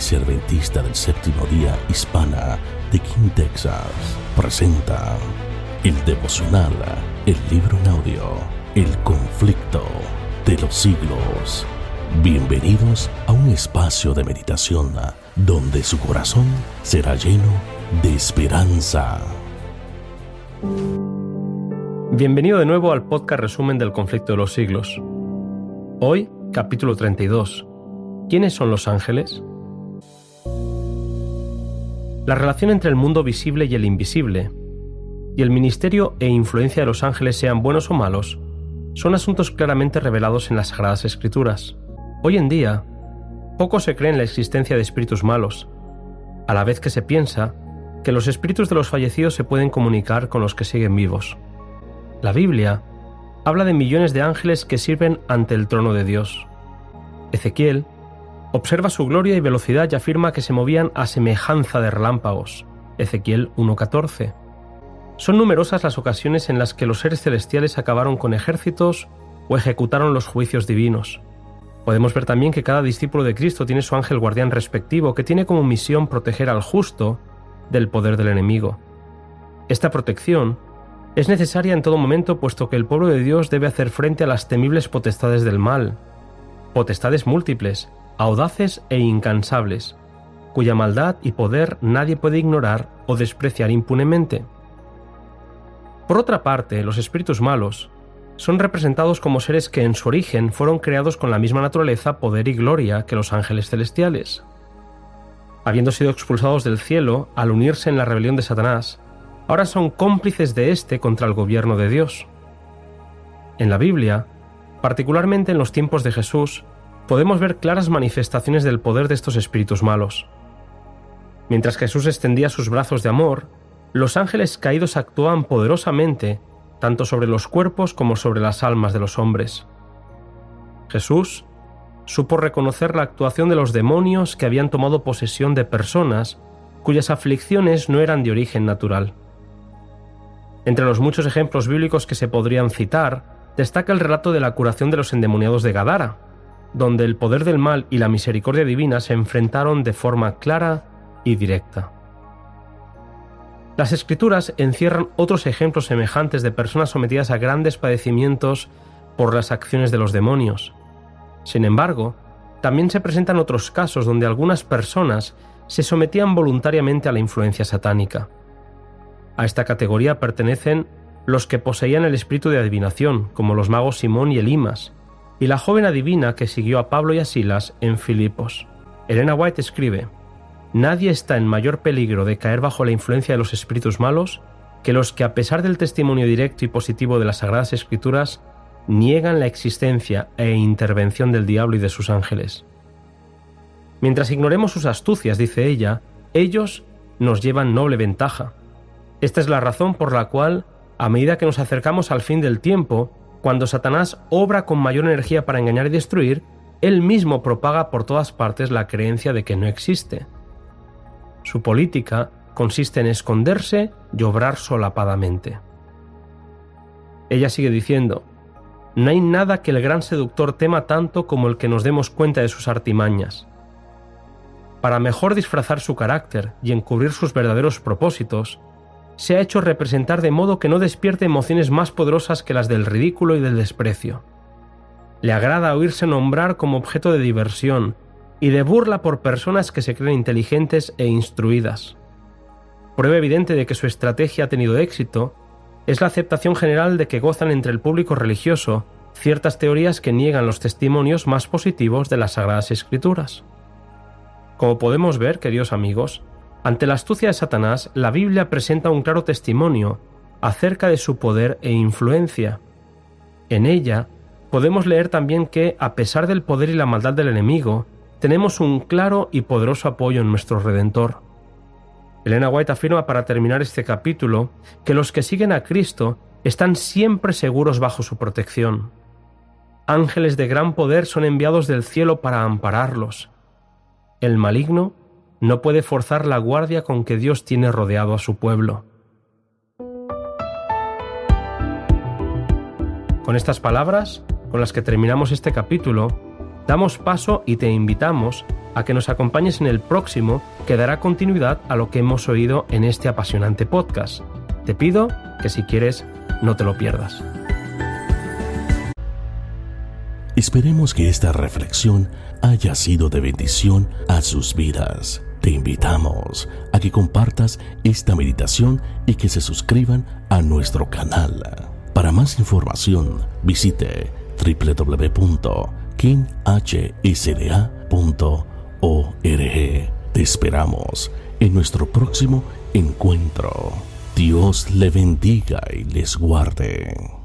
Iglesia del Séptimo Día Hispana de King, Texas, presenta el devocional, el libro en audio, El conflicto de los siglos. Bienvenidos a un espacio de meditación donde su corazón será lleno de esperanza. Bienvenido de nuevo al podcast resumen del conflicto de los siglos. Hoy, capítulo 32. ¿Quiénes son los ángeles? La relación entre el mundo visible y el invisible, y el ministerio e influencia de los ángeles sean buenos o malos, son asuntos claramente revelados en las Sagradas Escrituras. Hoy en día, poco se cree en la existencia de espíritus malos, a la vez que se piensa que los espíritus de los fallecidos se pueden comunicar con los que siguen vivos. La Biblia habla de millones de ángeles que sirven ante el trono de Dios. Ezequiel Observa su gloria y velocidad y afirma que se movían a semejanza de relámpagos. Ezequiel 1.14. Son numerosas las ocasiones en las que los seres celestiales acabaron con ejércitos o ejecutaron los juicios divinos. Podemos ver también que cada discípulo de Cristo tiene su ángel guardián respectivo que tiene como misión proteger al justo del poder del enemigo. Esta protección es necesaria en todo momento puesto que el pueblo de Dios debe hacer frente a las temibles potestades del mal, potestades múltiples, audaces e incansables, cuya maldad y poder nadie puede ignorar o despreciar impunemente. Por otra parte, los espíritus malos son representados como seres que en su origen fueron creados con la misma naturaleza, poder y gloria que los ángeles celestiales. Habiendo sido expulsados del cielo al unirse en la rebelión de Satanás, ahora son cómplices de éste contra el gobierno de Dios. En la Biblia, particularmente en los tiempos de Jesús, podemos ver claras manifestaciones del poder de estos espíritus malos. Mientras Jesús extendía sus brazos de amor, los ángeles caídos actuaban poderosamente tanto sobre los cuerpos como sobre las almas de los hombres. Jesús supo reconocer la actuación de los demonios que habían tomado posesión de personas cuyas aflicciones no eran de origen natural. Entre los muchos ejemplos bíblicos que se podrían citar, destaca el relato de la curación de los endemoniados de Gadara, donde el poder del mal y la misericordia divina se enfrentaron de forma clara y directa. Las escrituras encierran otros ejemplos semejantes de personas sometidas a grandes padecimientos por las acciones de los demonios. Sin embargo, también se presentan otros casos donde algunas personas se sometían voluntariamente a la influencia satánica. A esta categoría pertenecen los que poseían el espíritu de adivinación, como los magos Simón y Elimas, y la joven adivina que siguió a Pablo y a Silas en Filipos. Elena White escribe, Nadie está en mayor peligro de caer bajo la influencia de los espíritus malos que los que a pesar del testimonio directo y positivo de las Sagradas Escrituras niegan la existencia e intervención del diablo y de sus ángeles. Mientras ignoremos sus astucias, dice ella, ellos nos llevan noble ventaja. Esta es la razón por la cual, a medida que nos acercamos al fin del tiempo, cuando Satanás obra con mayor energía para engañar y destruir, él mismo propaga por todas partes la creencia de que no existe. Su política consiste en esconderse y obrar solapadamente. Ella sigue diciendo, no hay nada que el gran seductor tema tanto como el que nos demos cuenta de sus artimañas. Para mejor disfrazar su carácter y encubrir sus verdaderos propósitos, se ha hecho representar de modo que no despierte emociones más poderosas que las del ridículo y del desprecio. Le agrada oírse nombrar como objeto de diversión y de burla por personas que se creen inteligentes e instruidas. Prueba evidente de que su estrategia ha tenido éxito es la aceptación general de que gozan entre el público religioso ciertas teorías que niegan los testimonios más positivos de las Sagradas Escrituras. Como podemos ver, queridos amigos, ante la astucia de Satanás, la Biblia presenta un claro testimonio acerca de su poder e influencia. En ella podemos leer también que, a pesar del poder y la maldad del enemigo, tenemos un claro y poderoso apoyo en nuestro Redentor. Elena White afirma para terminar este capítulo que los que siguen a Cristo están siempre seguros bajo su protección. Ángeles de gran poder son enviados del cielo para ampararlos. El maligno no puede forzar la guardia con que Dios tiene rodeado a su pueblo. Con estas palabras, con las que terminamos este capítulo, Damos paso y te invitamos a que nos acompañes en el próximo que dará continuidad a lo que hemos oído en este apasionante podcast. Te pido que si quieres no te lo pierdas. Esperemos que esta reflexión haya sido de bendición a sus vidas. Te invitamos a que compartas esta meditación y que se suscriban a nuestro canal. Para más información, visite www.kinghsda.org. Te esperamos en nuestro próximo encuentro. Dios le bendiga y les guarde.